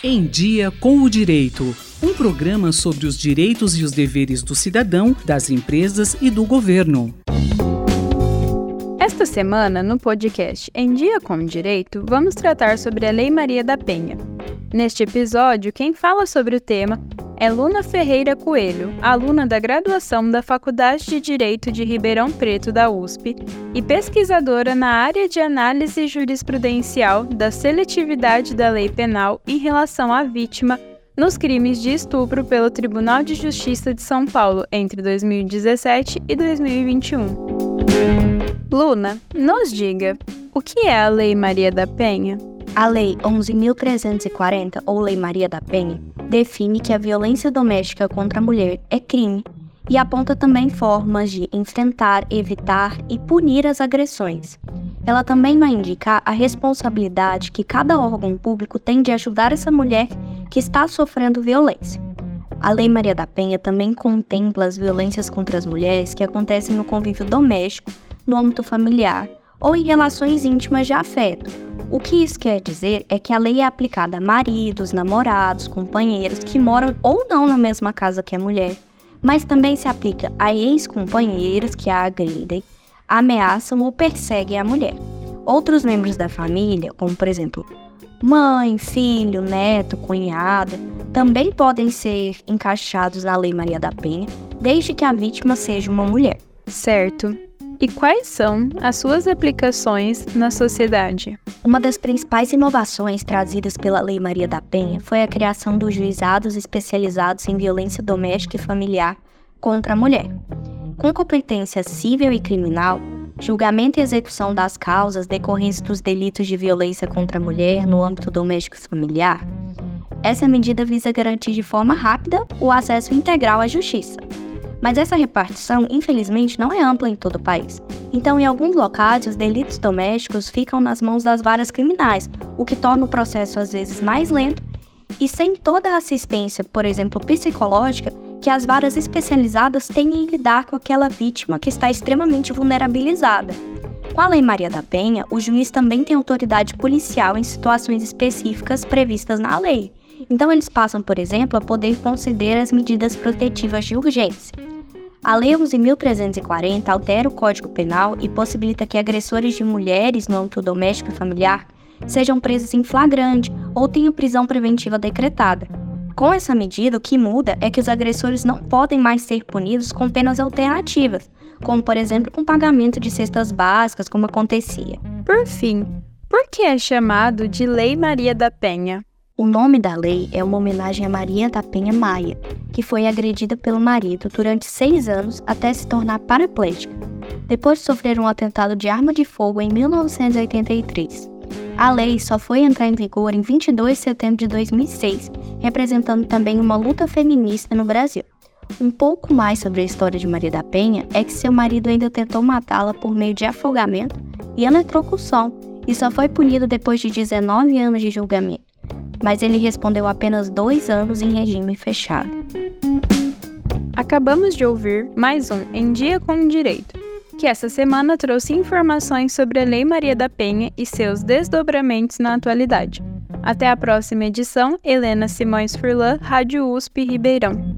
Em Dia com o Direito. Um programa sobre os direitos e os deveres do cidadão, das empresas e do governo. Esta semana, no podcast Em Dia com o Direito, vamos tratar sobre a Lei Maria da Penha. Neste episódio, quem fala sobre o tema é Luna Ferreira Coelho, aluna da graduação da Faculdade de Direito de Ribeirão Preto da USP e pesquisadora na área de análise jurisprudencial da seletividade da lei penal em relação à vítima nos crimes de estupro pelo Tribunal de Justiça de São Paulo entre 2017 e 2021. Luna, nos diga, o que é a Lei Maria da Penha? A Lei 11.340, ou Lei Maria da Penha, define que a violência doméstica contra a mulher é crime e aponta também formas de enfrentar, evitar e punir as agressões. Ela também vai indicar a responsabilidade que cada órgão público tem de ajudar essa mulher que está sofrendo violência. A Lei Maria da Penha também contempla as violências contra as mulheres que acontecem no convívio doméstico, no âmbito familiar ou em relações íntimas de afeto, o que isso quer dizer é que a lei é aplicada a maridos, namorados, companheiros que moram ou não na mesma casa que a mulher, mas também se aplica a ex-companheiros que a agridem, ameaçam ou perseguem a mulher. Outros membros da família, como por exemplo mãe, filho, neto, cunhada, também podem ser encaixados na Lei Maria da Penha, desde que a vítima seja uma mulher. Certo. E quais são as suas aplicações na sociedade? Uma das principais inovações trazidas pela Lei Maria da Penha foi a criação dos juizados especializados em violência doméstica e familiar contra a mulher. Com competência civil e criminal, julgamento e execução das causas decorrentes dos delitos de violência contra a mulher no âmbito doméstico e familiar, essa medida visa garantir de forma rápida o acesso integral à justiça mas essa repartição, infelizmente, não é ampla em todo o país. Então, em alguns locais, os delitos domésticos ficam nas mãos das varas criminais, o que torna o processo às vezes mais lento e sem toda a assistência, por exemplo, psicológica, que as varas especializadas têm em lidar com aquela vítima que está extremamente vulnerabilizada. Com a Lei Maria da Penha, o juiz também tem autoridade policial em situações específicas previstas na lei. Então, eles passam, por exemplo, a poder conceder as medidas protetivas de urgência. A Lei 11.340 altera o Código Penal e possibilita que agressores de mulheres no âmbito doméstico e familiar sejam presos em flagrante ou tenham prisão preventiva decretada. Com essa medida, o que muda é que os agressores não podem mais ser punidos com penas alternativas, como por exemplo com pagamento de cestas básicas, como acontecia. Por fim, por que é chamado de Lei Maria da Penha? O nome da lei é uma homenagem a Maria da Penha Maia, que foi agredida pelo marido durante seis anos até se tornar paraplégica, depois de sofrer um atentado de arma de fogo em 1983. A lei só foi entrar em vigor em 22 de setembro de 2006, representando também uma luta feminista no Brasil. Um pouco mais sobre a história de Maria da Penha é que seu marido ainda tentou matá-la por meio de afogamento e eletrocução, e só foi punido depois de 19 anos de julgamento mas ele respondeu apenas dois anos em regime fechado. Acabamos de ouvir mais um Em Dia com o Direito, que essa semana trouxe informações sobre a Lei Maria da Penha e seus desdobramentos na atualidade. Até a próxima edição, Helena Simões Furlan, Rádio USP Ribeirão.